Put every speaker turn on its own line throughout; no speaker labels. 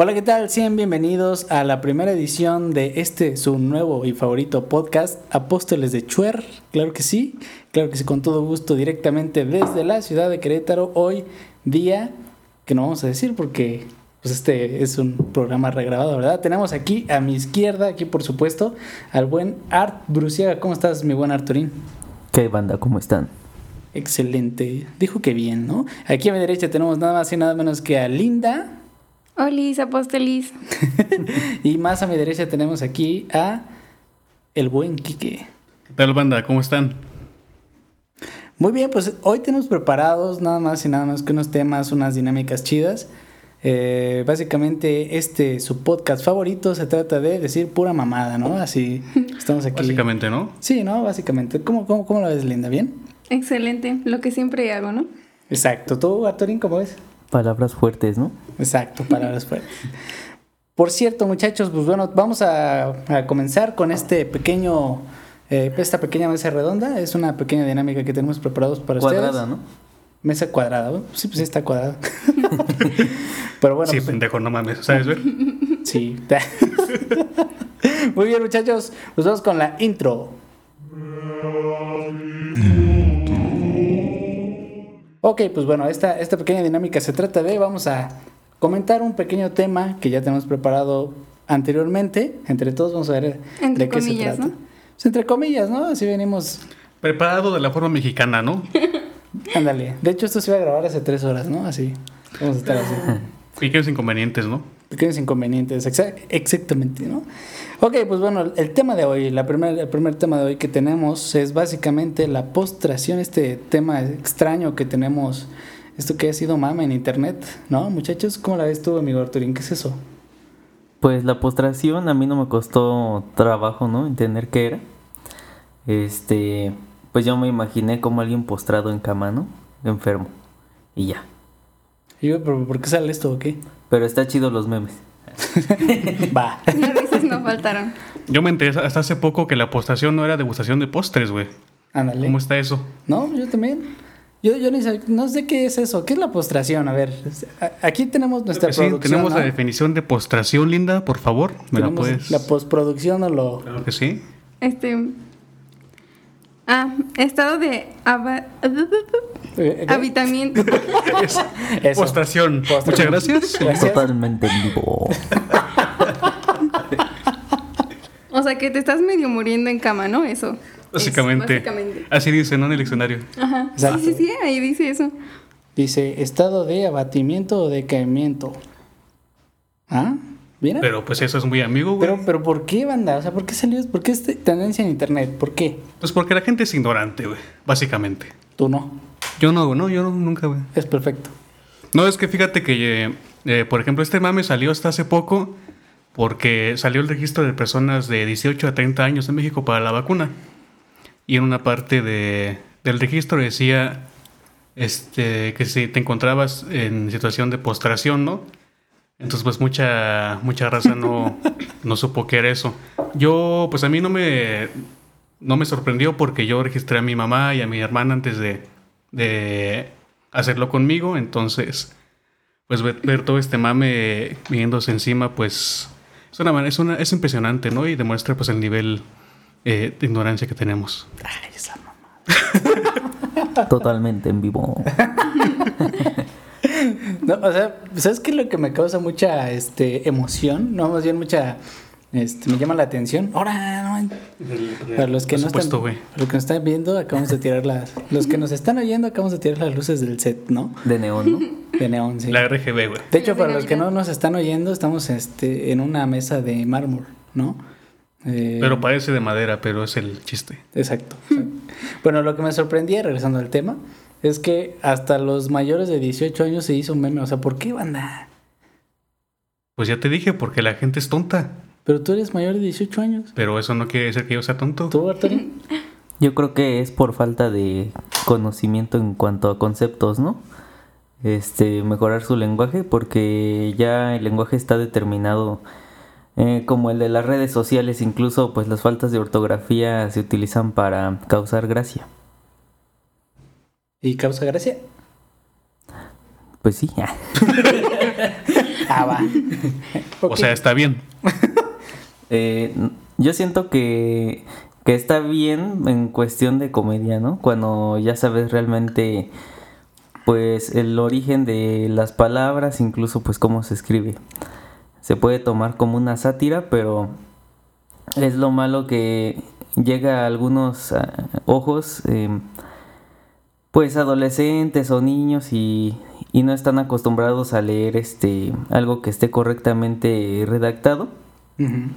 Hola, ¿qué tal? Sean bienvenidos a la primera edición de este, su nuevo y favorito podcast, Apóstoles de Chuer. Claro que sí, claro que sí, con todo gusto, directamente desde la ciudad de Querétaro. Hoy, día que no vamos a decir porque pues este es un programa regrabado, ¿verdad? Tenemos aquí a mi izquierda, aquí por supuesto, al buen Art Bruciaga. ¿Cómo estás, mi buen Arturín?
¿Qué banda? ¿Cómo están?
Excelente. Dijo que bien, ¿no? Aquí a mi derecha tenemos nada más y nada menos que a Linda.
Olis, apóstolis.
y más a mi derecha tenemos aquí a el buen Quique.
¿Qué tal, banda? ¿Cómo están?
Muy bien, pues hoy tenemos preparados nada más y nada más que unos temas, unas dinámicas chidas. Eh, básicamente, este su podcast favorito se trata de decir pura mamada, ¿no? Así estamos aquí.
Básicamente, ¿no?
Sí, ¿no? Básicamente. ¿Cómo, cómo, cómo lo ves, Linda? ¿Bien?
Excelente, lo que siempre hago, ¿no?
Exacto. ¿Tú, Arturín, cómo ves?
Palabras fuertes, ¿no?
Exacto, palabras fuertes. Por cierto, muchachos, pues bueno, vamos a, a comenzar con este pequeño, eh, esta pequeña mesa redonda. Es una pequeña dinámica que tenemos preparados para
Cuadrada,
ustedes.
¿no?
Mesa cuadrada, ¿no? sí, pues sí está cuadrada. Pero bueno,
sí,
pues,
pendejo, no mames. ¿Sabes ver?
sí. Muy bien, muchachos, pues vamos con la intro. Ok, pues bueno, esta, esta pequeña dinámica se trata de, vamos a comentar un pequeño tema que ya tenemos preparado anteriormente. Entre todos vamos a ver
Entre
de qué
comillas,
se trata.
¿no?
Pues entre comillas, ¿no? Así venimos,
Preparado de la forma mexicana, ¿no?
ándale. De hecho, esto se iba a grabar hace tres horas, ¿no? Así, vamos a estar así.
Pequeños inconvenientes, ¿no?
Pequeños inconvenientes, exa- exactamente, ¿no? Ok, pues bueno, el tema de hoy, la primer, el primer tema de hoy que tenemos es básicamente la postración, este tema extraño que tenemos, esto que ha sido mama en internet, ¿no? Muchachos, ¿cómo la ves tú, amigo Arturín? ¿Qué es eso?
Pues la postración a mí no me costó trabajo, ¿no? Entender qué era. Este, pues yo me imaginé como alguien postrado en cama, ¿no? Enfermo. Y ya.
Y yo, ¿pero ¿por qué sale esto o qué?
Pero está chido los memes.
Va.
No faltaron.
Yo me enteré hasta hace poco que la postación no era degustación de postres, güey.
Ándale.
¿Cómo está eso?
No, yo también. Yo, yo sé, no sé qué es eso. ¿Qué es la postración? A ver, aquí tenemos nuestra
Sí,
producción.
tenemos
¿no?
la definición de postración, Linda, por favor. ¿Me la puedes?
la postproducción o lo...
Claro que sí.
Este. Ah, estado de habitamiento.
Postración.
Postración.
Muchas gracias.
Gracias.
Totalmente en vivo.
O sea, que te estás medio muriendo en cama, ¿no? Eso. es,
Básicamente. Así dice, ¿no? En el diccionario.
Ajá.
Exacto.
Sí, sí, sí, ahí dice eso.
Dice, estado de abatimiento o decaimiento. ¿Ah? ¿Mira? Pero,
Pero pues eso es muy amigo, güey.
pero, ¿por qué, banda? O sea, ¿por qué salió? ¿Por qué es tendencia en internet? ¿Por qué?
Pues porque la gente es ignorante, güey. Básicamente.
Tú no.
Yo no, no, yo no, nunca, güey.
Es perfecto.
No, es que fíjate que, eh, eh, por ejemplo, este mame salió hasta hace poco porque salió el registro de personas de 18 a 30 años en México para la vacuna. Y en una parte de- del registro decía este, que si te encontrabas en situación de postración, ¿no? Entonces, pues mucha, mucha raza no, no supo qué era eso. Yo, pues a mí no me, no me sorprendió porque yo registré a mi mamá y a mi hermana antes de, de hacerlo conmigo. Entonces, pues ver, ver todo este mame viniéndose encima, pues es, una, manera- es, una, es impresionante, ¿no? Y demuestra pues el nivel eh, de ignorancia que tenemos.
Ay, esa mamá.
Totalmente en vivo.
No, o sea, ¿sabes qué es lo que me causa mucha este, emoción? No, más bien mucha... Este, me llama la atención. Ahora, no, para los que no
supuesto,
están, para los que nos están viendo, acabamos de tirar las, los que nos están oyendo, acabamos de tirar las luces del set, ¿no?
De neón, ¿no?
De neón, sí.
La RGB, güey.
De hecho, para los que no nos están oyendo, estamos este, en una mesa de mármol, ¿no? Eh,
Pero parece de madera, pero es el chiste.
Exacto. exacto. bueno, lo que me sorprendía, regresando al tema, es que hasta los mayores de 18 años se hizo un meme. O sea, ¿por qué, banda?
Pues ya te dije, porque la gente es tonta.
Pero tú eres mayor de 18 años.
Pero eso no quiere decir que yo sea tonto.
¿Tú, Arturo?
Yo creo que es por falta de conocimiento en cuanto a conceptos, ¿no? Este, mejorar su lenguaje porque ya el lenguaje está determinado eh, como el de las redes sociales, incluso pues las faltas de ortografía se utilizan para causar gracia.
¿Y causa gracia?
Pues sí.
Ah, va.
O sea, está bien.
Eh, yo siento que, que está bien en cuestión de comedia, ¿no? Cuando ya sabes realmente pues el origen de las palabras, incluso pues cómo se escribe. Se puede tomar como una sátira, pero es lo malo que llega a algunos ah, ojos, em, pues adolescentes o niños y, y no están acostumbrados a leer este algo que esté correctamente redactado
Ujú.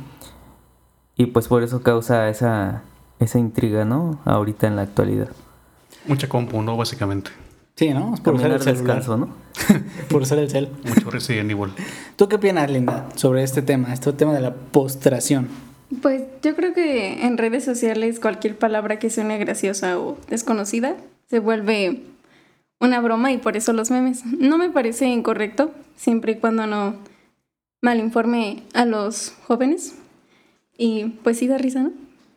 Y pues por eso causa esa esa intriga, ¿no? Ahorita en la actualidad.
Mucha compu, ¿no? Básicamente.
Sí, ¿no? Es por usar el celular.
descanso, ¿no?
Por usar el cel.
Mucho Resident Evil.
¿Tú qué opinas, Linda, sobre este tema? Este tema de la postración.
Pues yo creo que en redes sociales cualquier palabra que suene graciosa o desconocida se vuelve una broma y por eso los memes. No me parece incorrecto, siempre y cuando no malinforme a los jóvenes. Y pues sí da risa, ¿no?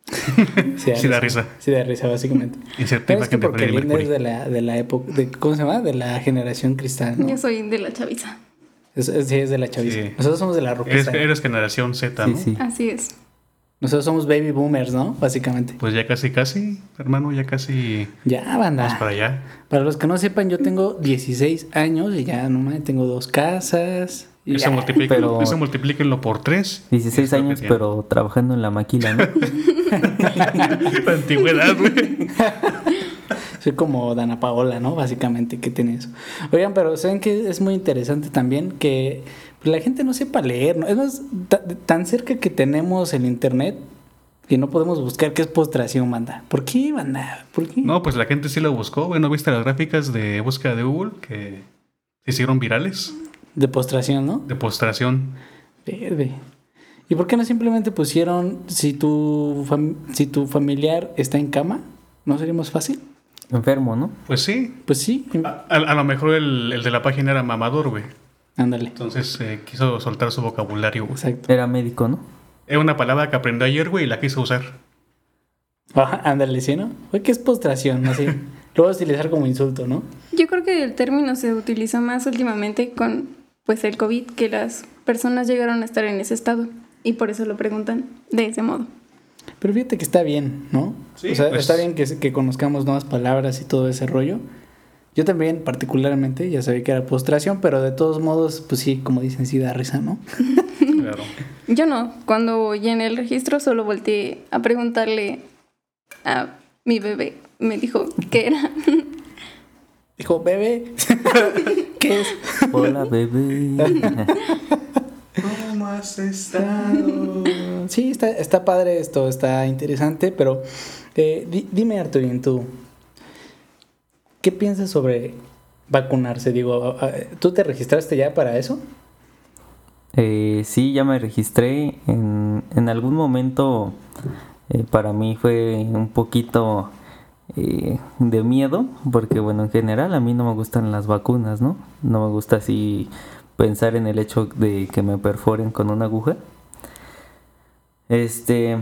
Sí da risa.
Sí da risa, básicamente. Pero es que porque Linda es de la, de la época, de, ¿cómo se llama? De la generación cristal, ¿no?
Yo soy de la chaviza.
Es, es- sí, es de la chaviza.
Sí.
Nosotros somos de la
Eres,
roquista.
eres generación Z,
Sí,
¿no?
sí.
Así es.
Nosotros somos baby boomers, ¿no? Básicamente.
Pues ya casi, casi, hermano, ya casi
Ya,
vamos
banda.
para allá.
Para los que no sepan, yo tengo 16 años y ya, no mames, tengo dos casas. Y
Eso, multiplica,
pero-
multiplíquenlo por 3.
16 años, pero trabajando en la máquina, ¿no?
La antigüedad, güey.
Soy como Dana Paola, ¿no? Básicamente, que tiene eso. Oigan, pero ¿saben que es muy interesante también? Que la gente no sepa leer, ¿no? Es más, ta- tan cerca que tenemos el internet que no podemos buscar qué es postración, banda. ¿Por qué, banda? ¿Por qué?
No, pues la gente sí lo buscó. Bueno, ¿viste las gráficas de búsqueda de Google que se hicieron virales?
De postración, ¿no?
De postración.
Verde. ¿Y por qué no simplemente pusieron si tu, fam- si tu familiar está en cama? ¿No sería más fácil?
Enfermo, ¿no?
Pues sí.
Pues sí,
A, a- a lo mejor el, el de la página era mamador, güey.
ándale.
Entonces eh, quiso soltar su vocabulario, güey.
Exacto.
Era médico, ¿no?
Es una palabra que aprendió ayer, güey, y la quiso usar.
Ajá, ándale, ¿sí, no? Oye, ¿qué es postración? Así. Lo vas a utilizar como insulto, ¿no?
Yo creo que el término se utiliza más últimamente con pues el COVID, que las personas llegaron a estar en ese estado y por eso lo preguntan de ese modo.
Pero fíjate que está bien, ¿no?
Sí,
o sea,
pues-
está bien que, que conozcamos nuevas palabras y todo ese rollo. Yo también, particularmente, ya sabía que era postración, pero de todos modos, pues sí, como dicen, sí da risa, ¿no?
Claro.
Yo no, cuando llené el registro solo volteé a preguntarle a mi bebé. Me dijo qué era.
Dijo, bebé, ¿qué es?
Hola, bebé.
¿Cómo has estado?
Sí, está, está padre esto, está interesante, pero eh, di- dime, Arturín, tú, ¿qué piensas sobre vacunarse? Digo, ¿tú te registraste ya para eso?
Eh, sí, ya me registré. En, en algún momento eh, para mí fue un poquito eh, de miedo, porque bueno, en general a mí no me gustan las vacunas, ¿no? No me gusta así pensar en el hecho de que me perforen con una aguja. Este,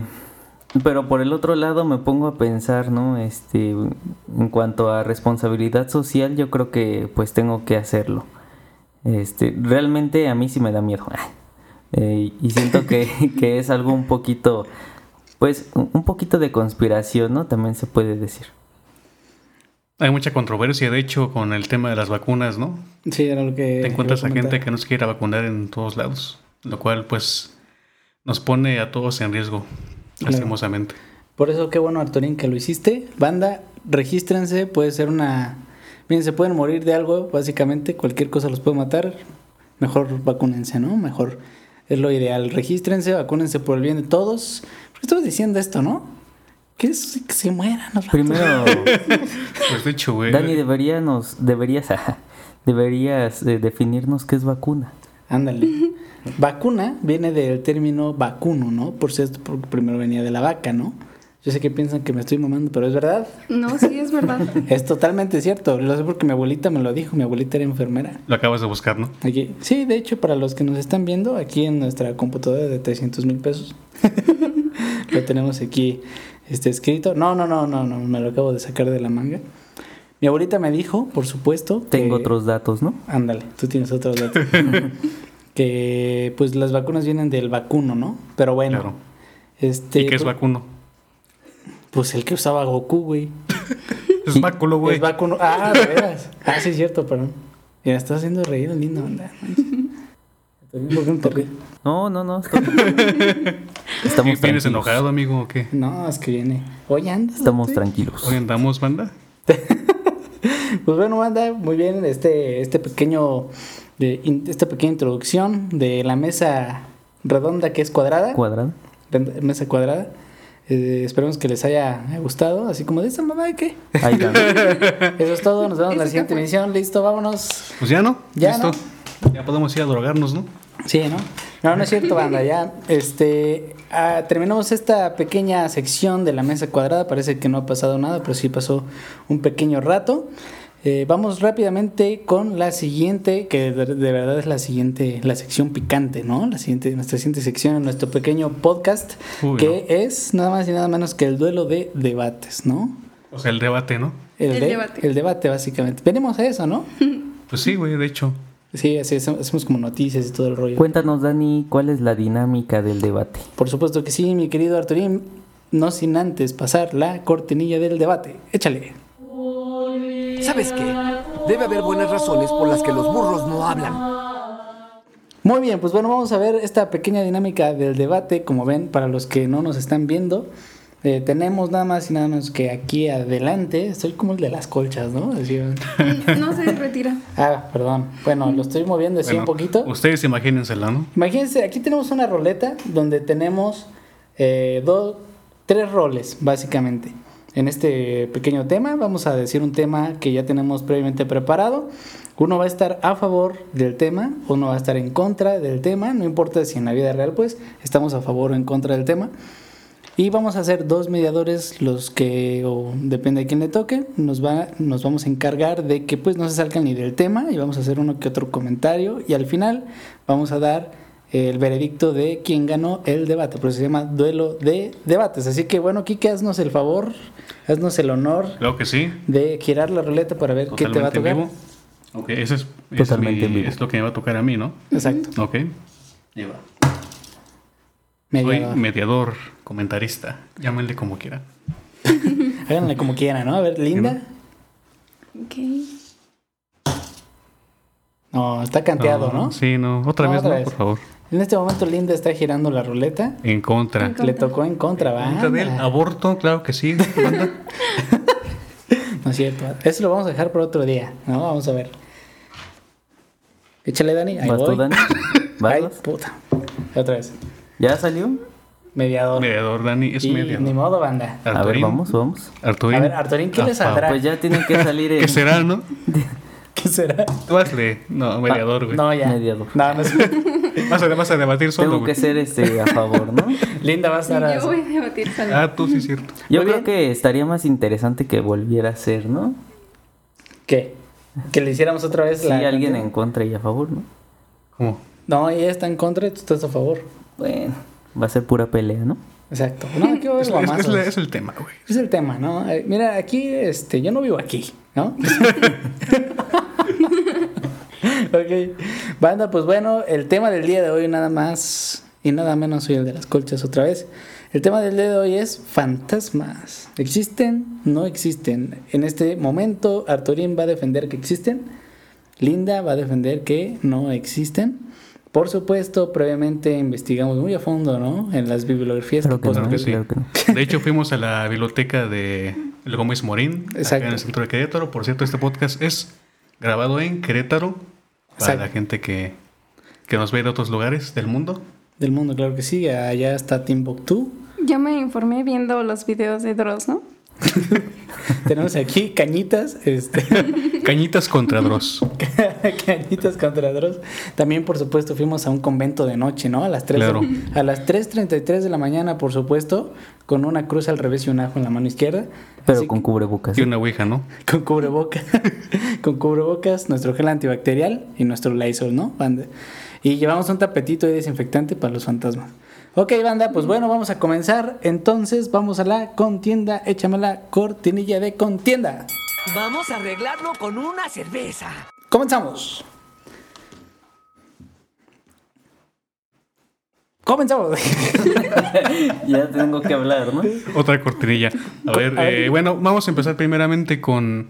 pero por el otro lado me pongo a pensar, ¿no? Este, en cuanto a responsabilidad social, yo creo que pues tengo que hacerlo. Este, realmente a mí sí me da miedo. Eh, y siento que, que es algo un poquito, pues, un un poquito de conspiración, ¿no? También se puede decir.
Hay mucha controversia, de hecho, con el tema de las vacunas, ¿no?
Sí, era lo que...
Te encuentras a gente que no se quiere vacunar en todos lados, lo cual, pues, nos pone a todos en riesgo,
Claro.
lastimosamente.
Por eso qué bueno, Arturín, que lo hiciste. Banda, regístrense, puede ser una... Miren, se pueden morir de algo, básicamente, cualquier cosa los puede matar. Mejor vacúnense, ¿no? Mejor es lo ideal. Regístrense, vacúnense por el bien de todos. Porque estamos diciendo esto, ¿no? Que, es- que se mueran los.
Primero,
Pues, de hecho, güey.
Dani, deberíamos, deberías, deberías eh, definirnos qué es vacuna.
Ándale. Vacuna viene del término vacuno, ¿no? Por cierto, porque primero venía de la vaca, ¿no? Yo sé que piensan que me estoy mamando, pero es verdad.
No, sí, es verdad.
Es totalmente cierto. Lo sé porque mi abuelita me lo dijo. Mi abuelita era enfermera.
Lo acabas de buscar, ¿no?
Aquí. Sí, de hecho, para los que nos están viendo, aquí en nuestra computadora de 300 mil pesos, lo tenemos aquí este, escrito. No, no, no, no, no, me lo acabo de sacar de la manga. Mi abuelita me dijo, por supuesto,
Tengo
que-
otros datos, ¿no?
Ándale, tú tienes otros datos. que pues las vacunas vienen del vacuno, ¿no? Pero bueno.
Claro.
Este,
¿Y qué es
pues,
vacuno?
Pues el que usaba Goku, güey.
Es báculo, güey.
Es vacuno. Ah, de veras. Ah, sí, es cierto, perdón. Mira, estás haciendo reír el lindo, anda. ¿Por qué no te ríes?
No, no, no. estoy- Estamos
¿Vienes
tranquilos.
enojado, amigo, o qué?
No, es que viene. Oye, anda.
Estamos tranquilos.
Hoy andamos, banda.
Pues bueno, anda muy bien este, este pequeño, de, in- esta pequeña introducción de la mesa redonda que es cuadrada,
Cuadrado.
red- mesa cuadrada. Eh, esperemos que les haya gustado, así como de esta mamá de qué.
Ahí va.
Eso es todo, nos vemos en la siguiente emisión, listo, vámonos.
Pues ya no.
Ya
Listo. Ya podemos ir a drogarnos, ¿no?
Sí, ¿no? No, no es cierto, banda. Ya, este, ah, terminamos esta pequeña sección de la mesa cuadrada. Parece que no ha pasado nada, pero sí pasó un pequeño rato. Eh, vamos rápidamente con la siguiente, que de, de verdad es la siguiente, la sección picante, ¿no? La siguiente, nuestra siguiente sección en nuestro pequeño podcast,
Uy,
que es nada más y nada menos que el duelo de debates, ¿no?
O sea, el debate, ¿no?
El
de-
debate.
El debate, básicamente. Venimos a eso, ¿no?
Pues sí, güey, de hecho.
Sí, así hacemos hacemos como noticias y todo el rollo.
Cuéntanos, Dani, cuál es la dinámica del debate.
Por supuesto que sí, mi querido Arturín. No sin antes pasar la cortinilla del debate. Échale.
¿Sabes qué? Debe haber buenas razones por las que los burros no hablan.
Muy bien, pues bueno, vamos a ver esta pequeña dinámica del debate. Como ven, para los que no nos están viendo, eh, tenemos nada más y nada menos que aquí adelante. Soy como el de las colchas, ¿no? Así,
No se retira.
ah, perdón. Bueno, lo estoy moviendo así un poquito.
Ustedes imagínensela, ¿no?
Imagínense, aquí tenemos una roleta donde tenemos eh, dos, tres roles, básicamente. En este pequeño tema vamos a decir un tema que ya tenemos previamente preparado. Uno va a estar a favor del tema, uno va a estar en contra del tema, no importa si en la vida real pues estamos a favor o en contra del tema. Y vamos a hacer dos mediadores, los que, o depende de quién le toque, nos, va, nos vamos a encargar de que pues no se salgan ni del tema y vamos a hacer uno que otro comentario y al final vamos a dar el veredicto de quién ganó el debate, por eso se llama duelo de debates. Así que bueno, Kike, haznos el favor, haznos el honor
Claro que sí.
de girar la ruleta para ver qué te va a
Totalmente en
tocar.
vivo. Ok, eso es, es,
Totalmente
mi-
en vivo.
es lo que me va a tocar a mí, ¿no?
Exacto.
Ok. Ahí va. Soy
Mediador.
mediador, comentarista. Llámenle como quieran.
Háganle como quieran, ¿no? A ver, Linda.
Ok.
No, está canteado, ¿no?
Sí, no. Otra
No,
vez,
otra
no,
vez.
por favor.
En este momento Linda está girando la ruleta.
En contra.
En contra.
Le tocó en contra, ¿va?
¿Contra del aborto? Claro que sí. banda.
No es cierto. Eso lo vamos a dejar por otro día, ¿no? Vamos a ver. Échale, Dani. Ahí
¿Vas tú,
voy.
Dani? ¿Vas,
Ay, puta. Otra vez.
¿Ya salió?
Mediador.
mediador, Dani, es
y
mediador.
ni modo, banda.
A ver, vamos, vamos.
Arturín.
A ver, Arturín, ¿qué le
Ah,
saldrá?
Pues ya tienen que salir
¿Qué
en
será, no?
¿Qué será?
Tú hazle. No, mediador, güey.
No, ya.
Mediador.
No, no es...
Vas, a, vas a debatir solo,
Tengo que ser este a favor, ¿no?
Linda va a
Sí, yo voy a debatir sola.
Ah, tú sí, es cierto.
Yo
Muy
creo
bien.
que estaría más interesante que volviera a ser, ¿no?
¿Qué? Que le hiciéramos otra vez
Si
la...
alguien en contra y a favor, ¿no?
¿Cómo?
No, ella está en contra y tú estás a favor.
Bueno, va a ser pura pelea, ¿no?
Exacto. No, aquí va a haber
Es, es- es el tema, güey.
Es el tema, ¿no? Eh, Mira, aquí, este, yo no vivo aquí, ¿no? ok. Banda, pues bueno, el tema del día de hoy nada más y nada menos soy el de las colchas otra vez. El tema del día de hoy es fantasmas. ¿Existen? ¿No existen? En este momento, Arturín va a defender que existen. Linda va a defender que no existen. Por supuesto, previamente investigamos muy a fondo, ¿no? En las bibliografías
Claro que
ponen
no,
que sí.
claro que no.
De hecho, fuimos a la biblioteca de El Gómez Morín, acá en el centro de Querétaro. Por cierto, este podcast es grabado en Querétaro para
Exacto.
la gente que, que nos ve de otros lugares del mundo.
Del mundo, claro que sí. Allá está Timbuktu.
Yo me informé viendo los videos de Dross, ¿no?
Tenemos aquí cañitas, este,
Cañitas contra Dross.
cañitas contra Dross. También, por supuesto, fuimos a un convento de noche, ¿no? A las 3
Claro.
a las 3.33 de la mañana, por supuesto, con una cruz al revés y un ajo en la mano izquierda.
Pero
Así
con cubrebocas.
Y una ouija, ¿no?
Con cubrebocas, con cubrebocas, nuestro gel antibacterial y nuestro Lysol, ¿no? Y llevamos un tapetito de desinfectante para los fantasmas. Ok, banda, pues bueno, vamos a comenzar. Entonces, vamos a la contienda. Échame la cortinilla de contienda.
Vamos a arreglarlo con una cerveza.
Comenzamos. Comenzamos.
ya tengo que hablar, ¿no?
Otra cortinilla. A ver, eh, bueno, vamos a empezar primeramente con.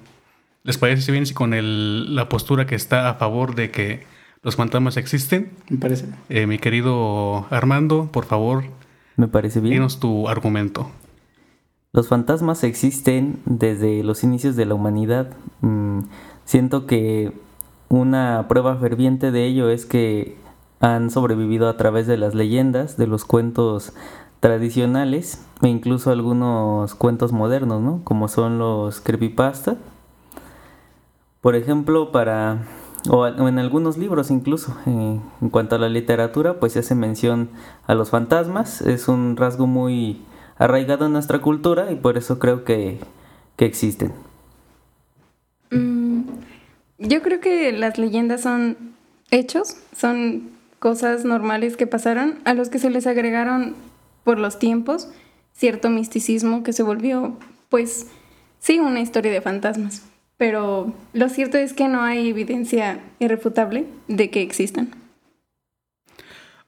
¿Les parece bien si con el, la postura que está a favor de que los fantasmas existen?
Me parece.
Eh, mi querido Armando, por favor,
Me parece bien.
dinos tu argumento.
Los fantasmas existen desde los inicios de la humanidad. Mm, siento que una prueba ferviente de ello es que han sobrevivido a través de las leyendas, de los cuentos tradicionales e incluso algunos cuentos modernos, ¿no? Como son los creepypasta. Por ejemplo, para o en algunos libros incluso, eh, en cuanto a la literatura, pues se hace mención a los fantasmas. Es un rasgo muy arraigado en nuestra cultura y por eso creo que, que existen.
Mm, yo creo que las leyendas son hechos, son cosas normales que pasaron, a los que se les agregaron por los tiempos cierto misticismo que se volvió, pues, sí, una historia de fantasmas. Pero lo cierto es que no hay evidencia irrefutable de que existan.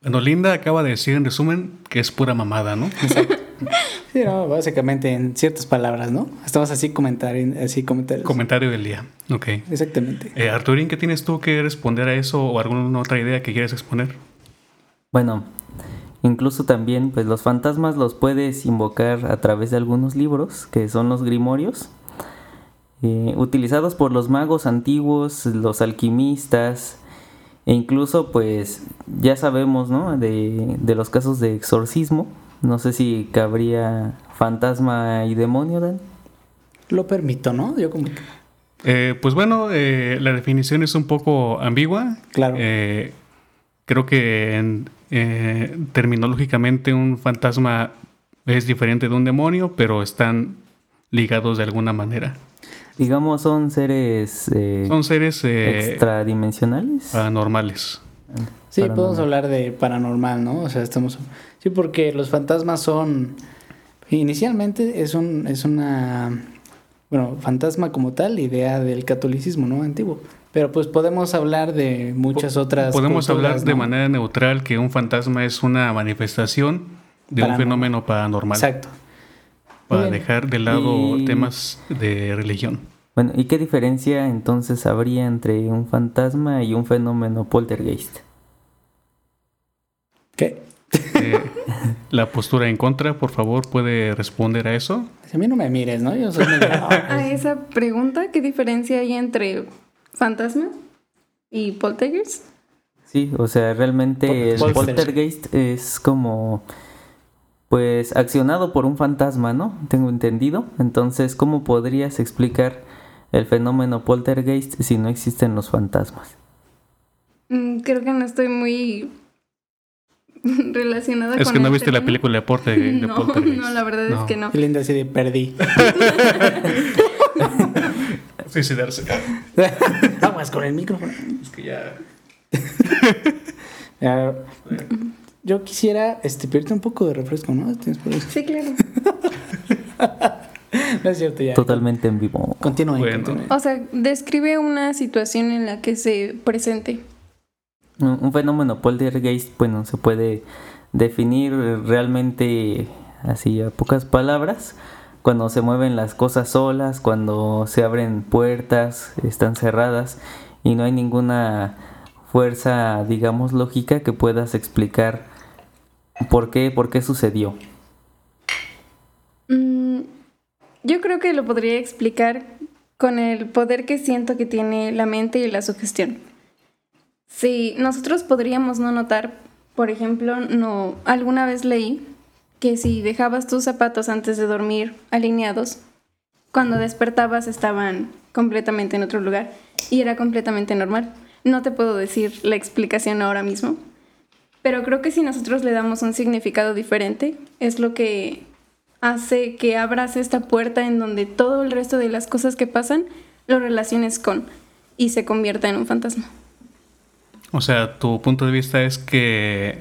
Bueno, Linda acaba de decir en resumen que es pura mamada, ¿no?
Sí, no, básicamente en ciertas palabras, ¿no? Estamos así comentar, así comentarios.
Comentario del día. Ok.
Exactamente.
Eh, Arturín, ¿qué tienes tú que responder a eso o alguna otra idea que quieras exponer?
Bueno, incluso también pues los fantasmas los puedes invocar a través de algunos libros que son los grimorios, eh, utilizados por los magos antiguos, los alquimistas e incluso pues ya sabemos, ¿no? De, de los casos de exorcismo. No sé si cabría fantasma y demonio, Dan.
Lo permito, ¿no? Yo como que...
Eh, pues bueno, eh, la definición es un poco ambigua.
Claro.
Eh, creo que en- eh, terminológicamente un fantasma es diferente de un demonio, pero están ligados de alguna manera.
Digamos son seres eh,
Son seres eh,
extradimensionales.
paranormales.
Sí,
Paranormal.
podemos hablar de paranormal, ¿no? O sea, estamos... Sí, porque los fantasmas son... Inicialmente es, un, es una... Bueno, fantasma como tal, idea del catolicismo, ¿no? Antiguo. Pero pues podemos hablar de muchas otras...
Podemos
culturas,
hablar de
¿no?
manera neutral que un fantasma es una manifestación de un fenómeno paranormal.
Exacto.
Para
bien.
dejar de lado
Y-
temas de religión.
Bueno, ¿y qué diferencia entonces habría entre un fantasma y un fenómeno poltergeist?
¿Qué?
Eh, la postura en contra, por favor, puede responder a eso.
A mí no me mires, ¿no? Yo soy medio-
A esa pregunta, ¿qué diferencia hay entre fantasma y poltergeist?
Sí, o sea, realmente el
Pol-
poltergeist es como, pues, accionado por un fantasma, ¿no? Tengo entendido. Entonces, ¿cómo podrías explicar el fenómeno poltergeist si no existen los fantasmas?
Mm, Creo que no estoy muy relacionada
Es
con
que no
el
viste la película de, Porte, de
No,
Poltergeist.
no, la verdad
No.
es que no.
Linda así de perdí.
Suicidarse.
Aguas con el micrófono.
Es que ya.
Ah, yo quisiera este, pedirte un poco de refresco, ¿no? ¿Tienes por eso?
Sí, claro.
No es cierto, ya.
Totalmente en vivo.
Continúen,
Bueno.
O sea, describe una situación en la que se presente.
Un un fenómeno poltergeist, bueno, se puede definir realmente así a pocas palabras. Cuando se mueven las cosas solas, cuando se abren puertas, están cerradas y no hay ninguna fuerza, digamos, lógica que puedas explicar por qué, por qué sucedió.
Mm, yo creo que lo podría explicar con el poder que siento que tiene la mente y la sugestión. Si nosotros podríamos no notar, por ejemplo, no alguna vez leí que si dejabas tus zapatos antes de dormir alineados, cuando despertabas estaban completamente en otro lugar y era completamente normal. No te puedo decir la explicación ahora mismo, pero creo que si nosotros le damos un significado diferente, es lo que hace que abras esta puerta en donde todo el resto de las cosas que pasan lo relaciones con y se convierta en un fantasma.
O sea, tu punto de vista es que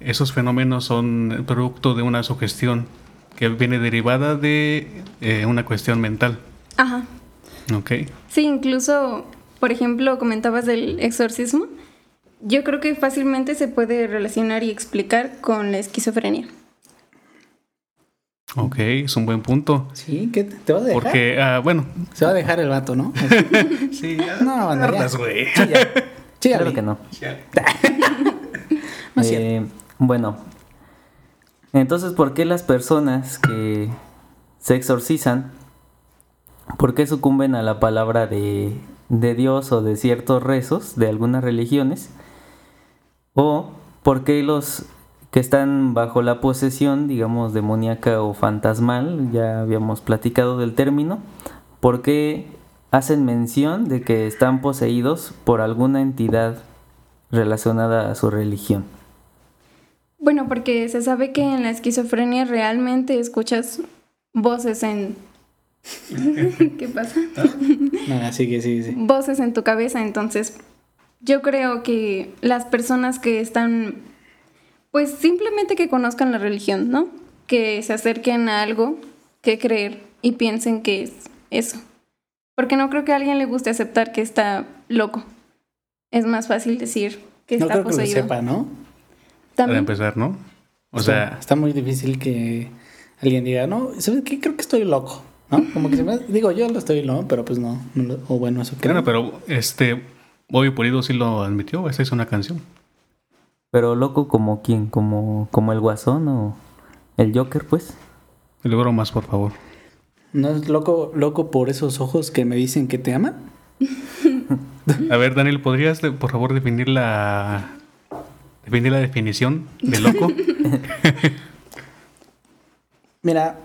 esos fenómenos son producto de una sugestión que viene derivada de eh, una cuestión mental.
Ajá.
Ok.
Sí, incluso, por ejemplo, comentabas del exorcismo. Yo creo que fácilmente se puede relacionar y explicar con la esquizofrenia.
Ok, es un buen punto.
Sí, ¿qué te, te vas a dejar?
Porque, ah, bueno,
Se va a dejar el vato, ¿no?
sí,
No, ya.
ardas, güey.
Sí, ya. Sí,
Claro que no.
No.
Eh, bueno, entonces, ¿por qué las personas que se exorcizan, por qué sucumben a la palabra de, de Dios o de ciertos rezos de algunas religiones? ¿O por qué los que están bajo la posesión, digamos, demoníaca o fantasmal, ya habíamos platicado del término, por qué hacen mención de que están poseídos por alguna entidad relacionada a su religión?
Bueno, porque se sabe que en la esquizofrenia realmente escuchas voces en... ¿Qué pasa?
No, sigue, sigue, sigue.
Voces en tu cabeza, entonces yo creo que las personas que están, pues simplemente que conozcan la religión, ¿no? Que se acerquen a algo que creer y piensen que es eso. Porque no creo que a alguien le guste aceptar que está loco. Es más fácil decir que
No
está
creo que lo
poseído.
sepa, ¿no?
Para empezar, ¿no? O
O
sea,
sea, está muy difícil que alguien diga, no, ¿sabes qué? Creo que estoy loco, ¿no? Como que se me... Digo, yo lo estoy loco, pero pues no. o bueno, eso creo.
bueno, pero este, Bobby Pulido sí lo admitió, esa es una canción.
Pero loco como quién, como, como el guasón o el Joker, pues.
Y luego más, por favor.
¿No es loco, loco por esos ojos que me dicen que te aman?
A ver, Daniel, ¿podrías, por favor, definir la, definir la definición de loco?
Mira,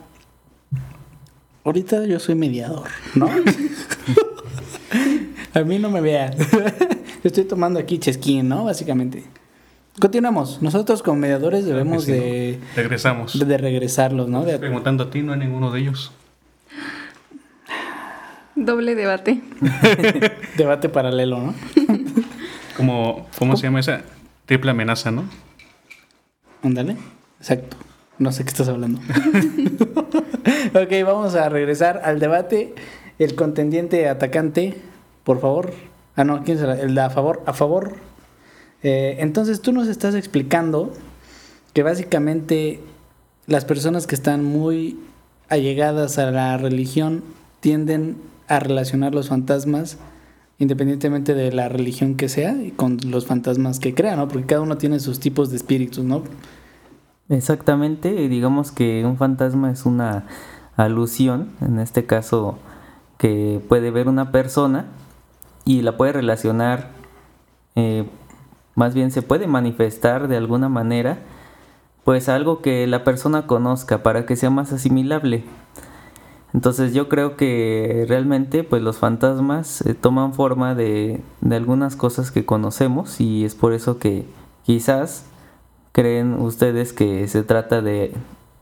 ahorita yo soy mediador, ¿no? A mí no me vean. Yo estoy tomando aquí chesquín, ¿no? Básicamente. Continuamos. Nosotros como mediadores debemos de,
Regresamos.
de regresarlos, ¿no? De-
Preguntando a ti, no hay ninguno de ellos.
Doble debate.
debate paralelo, ¿no?
Como, ¿Cómo se llama esa? Triple amenaza, ¿no?
Ándale. Exacto. No sé qué estás hablando. ok, vamos a regresar al debate. El contendiente atacante, por favor. Ah, no, ¿quién será? El de a favor, a favor. Eh, entonces tú nos estás explicando que básicamente las personas que están muy allegadas a la religión tienden a relacionar los fantasmas independientemente de la religión que sea y con los fantasmas que crean, ¿no? Porque cada uno tiene sus tipos de espíritus, ¿no?
Exactamente, digamos que un fantasma es una alusión, en este caso que puede ver una persona y la puede relacionar, eh, más bien se puede manifestar de alguna manera, pues algo que la persona conozca para que sea más asimilable. Entonces yo creo que realmente pues los fantasmas eh, toman forma de, de algunas cosas que conocemos y es por eso que quizás creen ustedes que se trata de,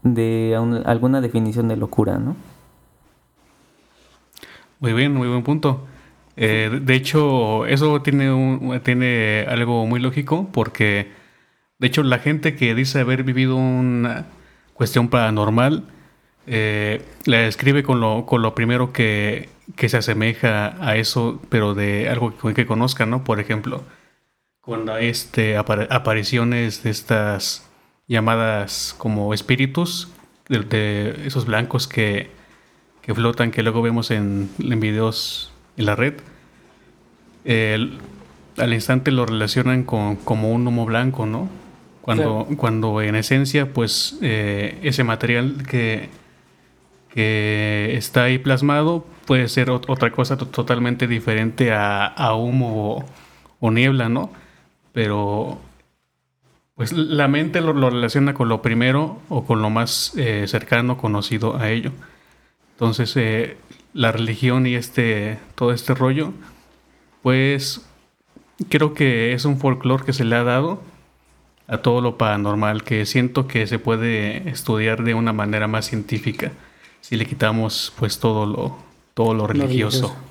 de un- alguna definición de locura, ¿no?
Muy bien, muy buen punto. Eh, de- hecho, eso tiene, un, tiene algo muy lógico porque, de hecho, la gente que dice haber vivido una cuestión paranormal, eh, la describe con lo, con lo primero que, que se asemeja a eso, pero de algo que, que conozcan, ¿no? Por ejemplo, cuando hay este, apar- apariciones de estas llamadas como espíritus, de, de esos blancos que, que flotan, que luego vemos en, en videos en la red, el- al instante lo relacionan con como un humo blanco, ¿no? Cuando, cuando en esencia, pues eh, ese material que, que está ahí plasmado puede ser ot- otra cosa to- totalmente diferente a, a humo o, o niebla, ¿no? Pero pues la mente lo, lo relaciona con lo primero o con lo más eh, cercano conocido a ello. Entonces, eh, la religión y este, todo este rollo, pues creo que es un folclore que se le ha dado a todo lo paranormal, que siento que se puede estudiar de una manera más científica si le quitamos pues todo lo, todo lo religioso.
religioso.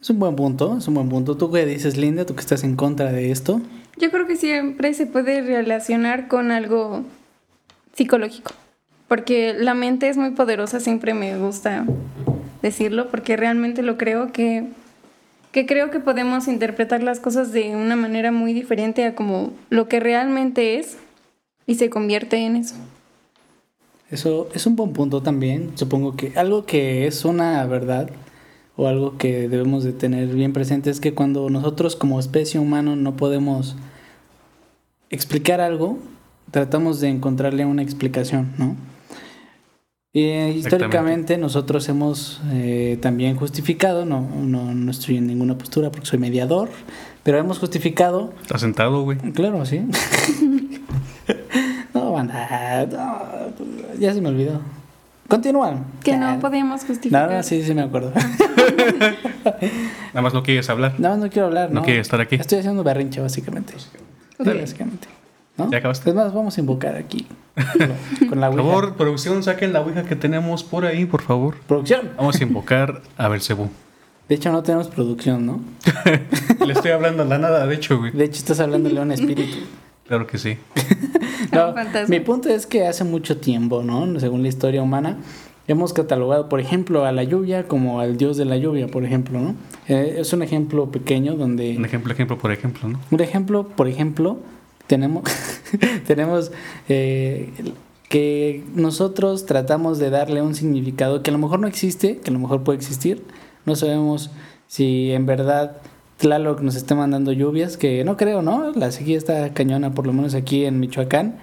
Es un buen punto, es un buen punto. ¿Tú qué dices, Linda? ¿Tú que estás en contra de esto?
Yo creo que siempre se puede relacionar con algo psicológico, porque la mente es muy poderosa, siempre me gusta decirlo, porque realmente lo creo que que creo que podemos interpretar las cosas de una manera muy diferente a como lo que realmente es y se convierte en eso.
Eso es un buen punto también. Supongo que algo que es una verdad o algo que debemos de tener bien presente es que cuando nosotros como especie humana no podemos explicar algo, tratamos de encontrarle una explicación, ¿no? Y, eh, históricamente nosotros hemos eh, también justificado, no, no, no estoy en ninguna postura porque soy mediador, pero hemos justificado...
¿Estás sentado, güey?
Claro, sí. no, banda, no, ya se me olvidó. Continúan.
Que no podíamos justificar.
No, sí, sí me acuerdo.
Nada más no quieres hablar.
Nada más no quiero hablar,
No
¿no?
quieres estar aquí.
Estoy haciendo berrinche, básicamente. Sí, básicamente. ¿No?
¿Ya acabaste?
Es más, vamos a invocar aquí. Con, la
Por favor, producción, saquen la ouija que tenemos por ahí, por favor.
Producción.
Vamos a invocar a Belcebú.
De hecho, no tenemos producción, ¿no?
Le estoy hablando a la nada, de hecho, güey.
De hecho, estás hablando de un espíritu.
Claro que sí.
No, mi punto es que hace mucho tiempo, ¿no? Según la historia humana, hemos catalogado, por ejemplo, a la lluvia como al dios de la lluvia, por ejemplo, ¿no? Eh, es un ejemplo pequeño donde...
Un ejemplo, ejemplo, por ejemplo, ¿no?
Un ejemplo, por ejemplo, tenemos, tenemos eh, que nosotros tratamos de darle un significado que a lo mejor no existe, que a lo mejor puede existir. No sabemos si en verdad Tlaloc nos está mandando lluvias, que no creo, ¿no? La sequía está cañona, por lo menos aquí en Michoacán.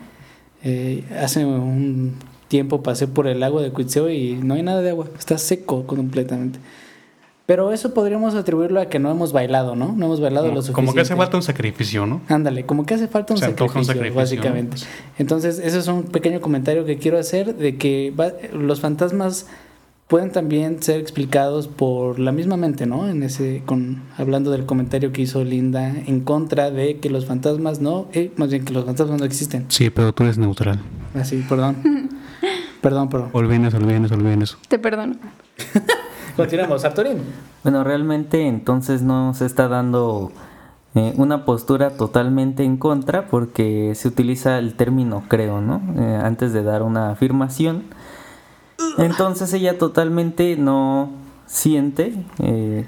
Eh, hace un tiempo pasé por el lago de Cuitzeo y no hay nada de agua, está seco completamente. Pero eso podríamos atribuirlo a que no hemos bailado, ¿no? No hemos bailado lo
Como,
suficiente.
como que hace falta un sacrificio, ¿no?
Ándale, como que hace falta un,
Se antoja un
sacrificio,
sacrificio,
básicamente.
¿no?
Entonces, ese es un pequeño comentario que quiero hacer de que va- los fantasmas pueden también ser explicados por la misma mente, ¿no? En ese, con, hablando del comentario que hizo Linda en contra de que los fantasmas no, eh, más bien que los fantasmas no existen.
Sí, pero tú eres neutral.
Así, perdón. perdón, perdón.
Olviden eso, olviden eso, olviden eso.
Te perdono.
Continuamos, Arturín.
Bueno, realmente entonces no se está dando eh, una postura totalmente en contra porque se utiliza el término creo, ¿no? Eh, antes de dar una afirmación. Entonces ella totalmente no siente eh,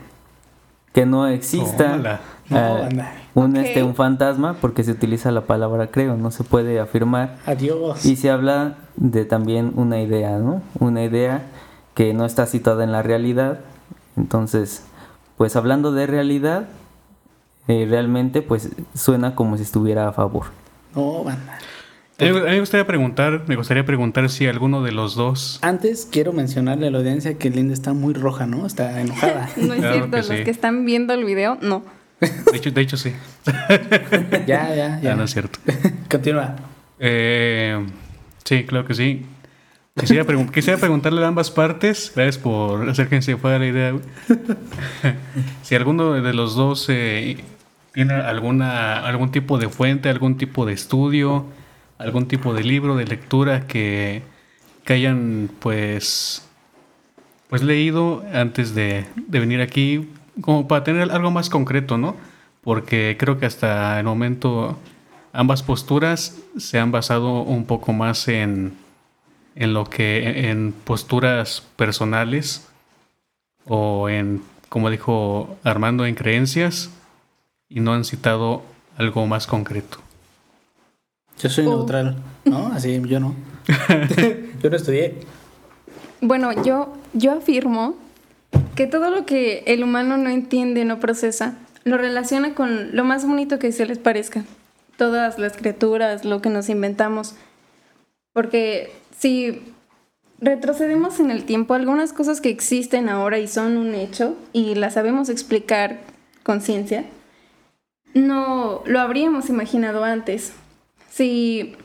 que no exista.
No,
eh,
anda.
un,
Ok.
este, un fantasma porque se utiliza la palabra creo, no se puede afirmar.
Adiós.
Y se habla de también una idea, ¿no? Una idea que no está situada en la realidad. Entonces, pues hablando de realidad, eh, realmente pues suena como si estuviera a favor.
No, banda.
A mí, a mí me gustaría preguntar, me gustaría preguntar si alguno de los dos.
Antes quiero mencionarle a la audiencia que Linda está muy roja, ¿no? Está enojada.
No es
Claro
cierto,
que
los
sí.
que están viendo el video, no.
De hecho, de hecho sí.
ya, ya,
Ya
ya.
no es cierto.
Continúa.
Eh, sí, claro que sí. Quisiera, pregun- preguntarle a ambas partes, gracias por hacer que se fuera la idea, si alguno de los dos eh, tiene alguna, algún tipo de fuente, algún tipo de estudio, algún tipo de libro, de lectura que, que hayan pues, pues leído antes de, de venir aquí, como para tener algo más concreto, ¿no? Porque creo que hasta el momento ambas posturas se han basado un poco más en, en lo que en posturas personales o en como dijo Armando en creencias y no han citado algo más concreto.
Yo soy
Oh.
neutral, ¿no? Así, yo no. yo no estudié.
Bueno, yo, yo afirmo que todo lo que el humano no entiende, no procesa, lo relaciona con lo más bonito que se les parezca. Todas las criaturas, lo que nos inventamos. Porque si retrocedemos en el tiempo, algunas cosas que existen ahora y son un hecho y las sabemos explicar con ciencia, no lo habríamos imaginado antes. Si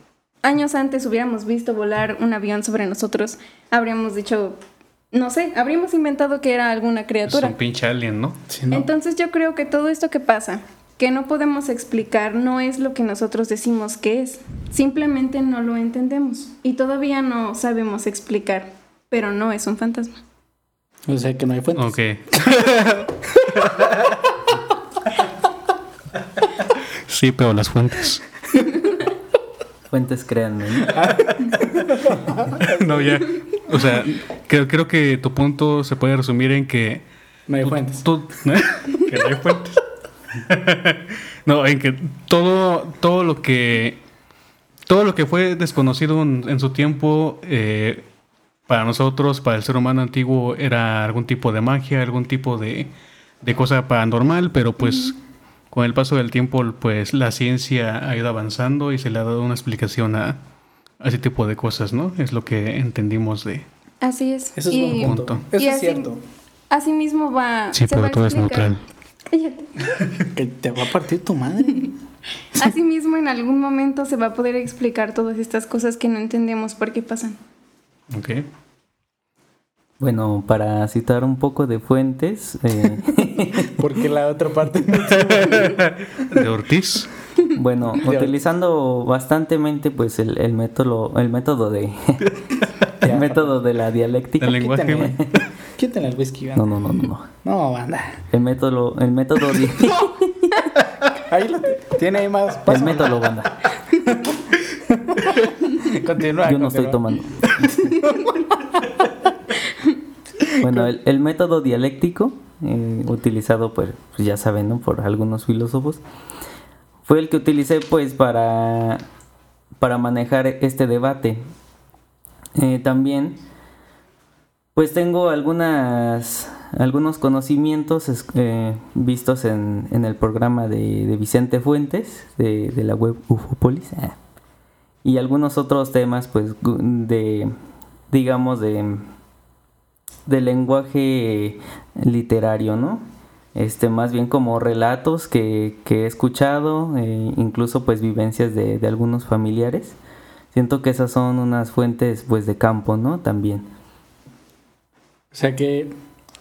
años antes hubiéramos visto volar un avión sobre nosotros, habríamos dicho, no sé, habríamos inventado que era alguna
Es
criatura.
un pinche alien, ¿no?
Sí, ¿no?
Entonces yo creo que todo esto que pasa, que no podemos explicar, no es lo que nosotros decimos que es. Simplemente no lo entendemos y todavía no sabemos explicar, pero no es un fantasma.
O sea que no hay fuentes.
Ok. sí, pero las fuentes.
Fuentes, créanme. ¿no?
no, ya. O sea, creo, creo que tu punto se puede resumir en que
No hay
tú-
fuentes.
tú- que no hay fuentes. no, en que todo, todo lo que todo lo que fue desconocido en, en su tiempo eh, para nosotros, para el ser humano antiguo, era algún tipo de magia, algún tipo de, de cosa paranormal, pero pues con el paso del tiempo, pues la ciencia ha ido avanzando y se le ha dado una explicación a, a ese tipo de cosas, ¿no? Es lo que entendimos de...
Así es.
Eso es
y,
buen punto.
punto.
Eso
y
es
así-
cierto.
Así mismo va.
Sí, pero
a
todo es neutral.
Cállate.
Que te va a partir tu madre.
Asimismo, en algún momento se va a poder explicar todas estas cosas que no entendemos por qué pasan.
Ok.
Bueno, para citar un poco de fuentes, eh,
Porque la otra parte.
De Ortiz.
bueno, utilizando bastantemente pues el, el método, el método de el método de la dialéctica.
El lenguaje.
Quítenle el whisky, banda.
No, no, no, no, no.
Banda.
El método, el método, di-
Ahí lo tiene ahí más.
el
Pásame.
método banda.
Continúa.
Yo no estoy tomando. Bueno, el, el método dialéctico, eh, utilizado, pues, pues ya saben, ¿no? Por algunos filósofos, fue el que utilicé, pues, para, para manejar este debate. Eh, también, pues, tengo algunas, algunos conocimientos eh, vistos en, en el programa de, Vicente Fuentes, de, la web Ufopolis. Ah y algunos otros temas pues de digamos de de lenguaje literario no este más bien como relatos que, que he escuchado eh, incluso pues vivencias de, algunos familiares. Siento que esas son unas fuentes pues de campo no también
sea que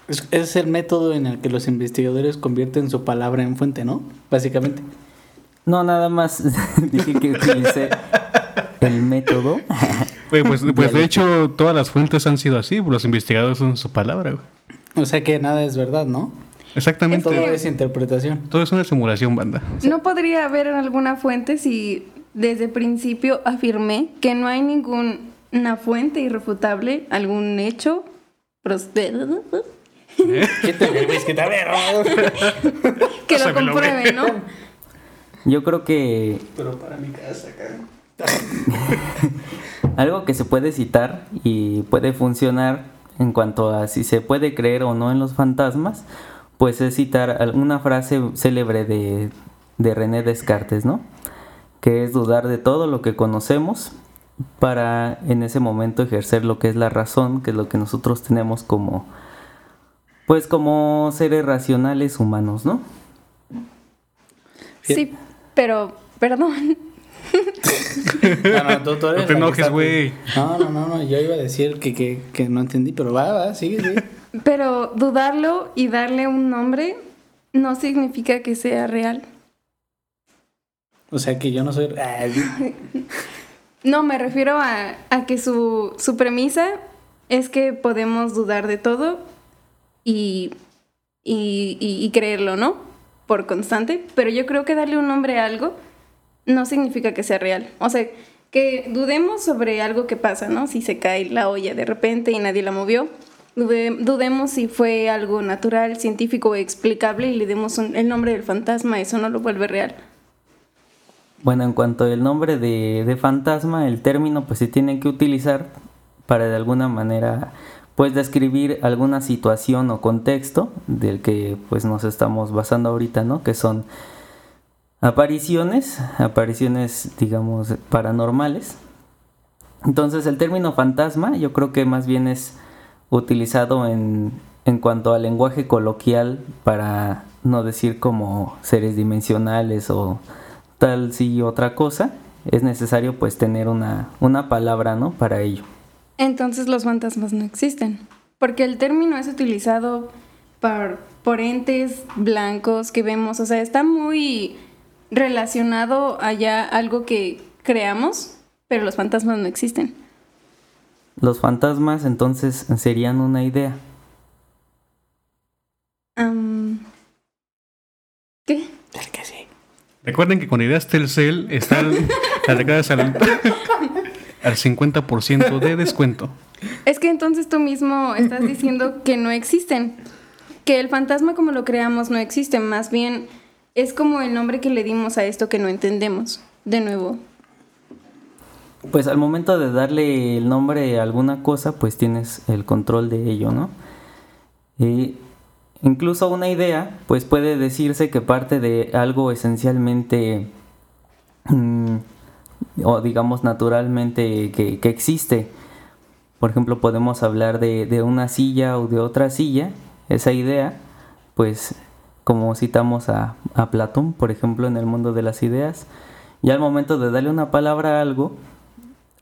es, es el método en el que los investigadores convierten su palabra en fuente, ¿no? Básicamente.
no nada más dije que utilicé el método
Güey, pues, pues de hecho, todas las fuentes han sido así. Los investigadores son su palabra, güey.
O sea que nada es verdad, ¿no?
Exactamente.
Todo es interpretación.
Todo es una simulación, banda.
¿No podría haber alguna fuente si desde el principio afirmé que no hay ninguna fuente irrefutable, algún hecho? Pros-
Quítale el whisky, a ver.
Que lo compruebe, ¿no?
yo creo que
Pero para mi casa, cabrón.
Algo que se puede citar y puede funcionar en cuanto a si se puede creer o no en los fantasmas, pues es citar alguna frase célebre de, de René Descartes, ¿no? Que es dudar de todo lo que conocemos para en ese momento ejercer lo que es la razón, que es lo que nosotros tenemos como, pues como seres racionales humanos, ¿no?
Sí, pero, perdón.
No, no, tú- tú
No te enojes, güey.
No, no, no, no, yo iba a decir que, que, que no entendí, pero va, va, sigue, sigue.
Pero dudarlo y darle un nombre no significa que sea real.
O sea que yo no soy.
No, me refiero a, a que su, su premisa es que podemos dudar de todo y, y, y- creerlo, ¿no? Por constante. Pero yo creo que darle un nombre a algo no significa que sea real. O sea, que dudemos sobre algo que pasa, ¿no? Si se cae la olla de repente y nadie la movió. Dude- dudemos si fue algo natural, científico o explicable y le demos un- el nombre del fantasma, eso no lo vuelve real.
Bueno, en cuanto al nombre de, de fantasma, el término pues se tiene que utilizar para de alguna manera pues describir alguna situación o contexto del que pues nos estamos basando ahorita, ¿no? Que son apariciones, apariciones digamos paranormales. Entonces el término fantasma yo creo que más bien es utilizado en, en cuanto al lenguaje coloquial para no decir como seres dimensionales o tal si otra cosa. Es necesario pues tener una, una palabra, ¿no? Para ello.
Entonces los fantasmas no existen, porque el término es utilizado por, por entes blancos que vemos, o sea, está muy relacionado allá algo que creamos, pero los fantasmas no existen.
Los fantasmas entonces serían una idea.
¿Qué?
Recuerden que con ideas Telcel están las recargas al, al 50% de descuento.
Es que entonces tú mismo estás diciendo que no existen. que el fantasma como lo creamos no existe, más bien es como el nombre que le dimos a esto que no entendemos. De nuevo,
Pues al momento de darle el nombre a alguna cosa, pues tienes el control de ello, ¿no? Y incluso una idea, pues puede decirse que parte de algo esencialmente, mm, o digamos naturalmente, que, que existe. Por ejemplo, podemos hablar de, de una silla o de otra silla. Esa idea, pues como citamos a, a Platón, por ejemplo, en el mundo de las ideas, y al momento de darle una palabra a algo,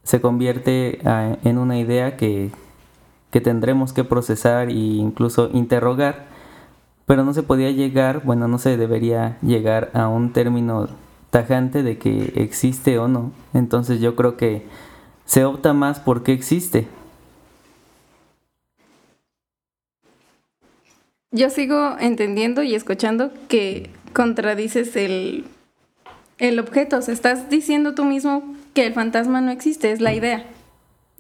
se convierte ah, en una idea que, que tendremos que procesar e incluso interrogar, pero no se podía llegar, bueno, no se debería llegar a un término tajante de que existe o no. Entonces yo creo que se opta más por qué existe.
yo sigo entendiendo y escuchando que contradices el, el objeto. O sea, estás diciendo tú mismo que el fantasma no existe, es la idea.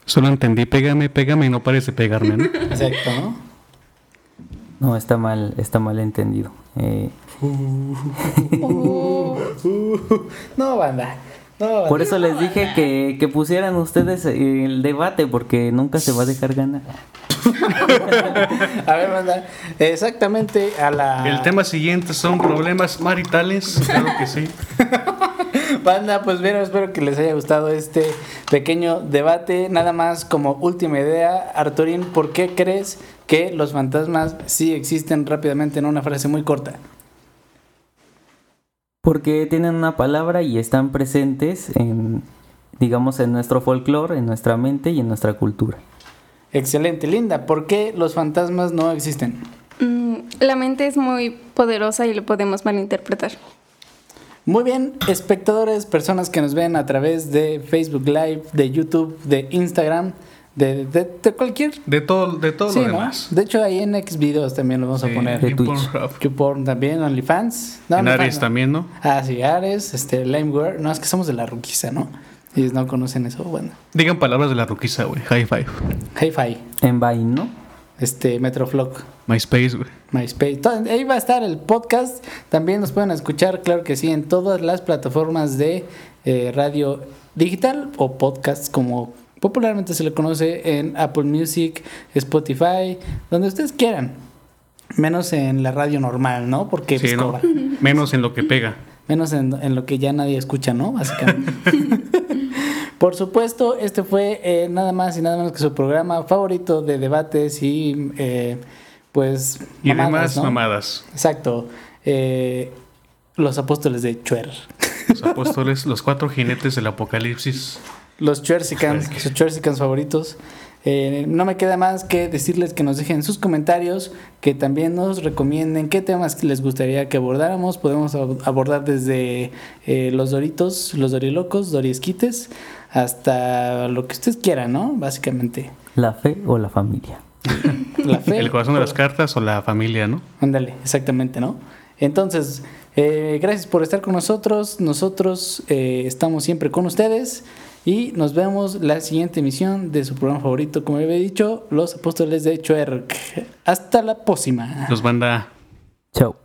Solo entendí, pégame, pégame y no parece pegarme, ¿no?
Exacto, ¿no?
No, está mal, está mal entendido. Eh,
No, banda. No,
por eso les dije que, que pusieran ustedes el debate, porque nunca se va a dejar ganar.
A ver, banda. Exactamente a la.
El tema siguiente son problemas maritales, claro que sí.
Banda, pues bien, espero que les haya gustado este pequeño debate. Nada más como última idea, Arturín, ¿por qué crees que los fantasmas sí existen rápidamente en una frase muy corta?
Porque tienen una palabra y están presentes en, digamos, en nuestro folclore, en nuestra mente y en nuestra cultura.
Excelente, Linda. ¿Por qué los fantasmas no existen?
Mm, la mente es muy poderosa y lo podemos malinterpretar.
Muy bien, espectadores, personas que nos ven a través de Facebook Live, de YouTube, de Instagram, de, de- de cualquier...
De todo, de todo
Sí,
lo
¿no?
demás.
De hecho, ahí en Xvideos también lo vamos a poner.
De
en
Twitch.
YouPorn también, OnlyFans. No,
en
no.
también, ¿no?
Ah, sí, Ares, este, Limeware. No, es que somos de la ruquiza, ¿no? Ellos no conocen eso. Bueno,
Digan palabras de la ruquiza, güey. High five.
Hi-Fi,
En Vine, ¿no?
este, Metroflock,
MySpace, güey.
MySpace. Todo- ahí va a estar el podcast. También nos pueden escuchar, claro que sí, en todas las plataformas de eh, radio digital o podcast, como popularmente se le conoce en Apple Music, Spotify, donde ustedes quieran. Menos en la radio normal, ¿no? Porque
Sí,
pues.
Menos en lo que pega.
Menos en, en lo que ya nadie escucha, ¿no? Básicamente. Por supuesto, este fue eh, nada más y nada menos que su programa favorito de debates y eh, pues...
Y
mamadas,
demás
¿no?
mamadas.
Exacto. Eh, los apóstoles de Chuer.
Los apóstoles, los cuatro jinetes del apocalipsis.
Los Chersicans, sus Chersicans favoritos. Eh, no me queda más que decirles que nos dejen sus comentarios, que también nos recomienden qué temas les gustaría que abordáramos. Podemos ab- abordar desde eh, los Doritos, los Dorilocos, Doriesquites, hasta lo que ustedes quieran, ¿no? Básicamente.
La fe o la familia.
La fe.
El corazón de las cartas o la familia, ¿no?
Ándale, exactamente, ¿no? Entonces, eh, gracias por estar con nosotros. Nosotros eh, estamos siempre con ustedes y nos vemos la siguiente emisión de su programa favorito, como había dicho, Los Apóstoles de Chuerk. Hasta la próxima.
Los banda
Chao.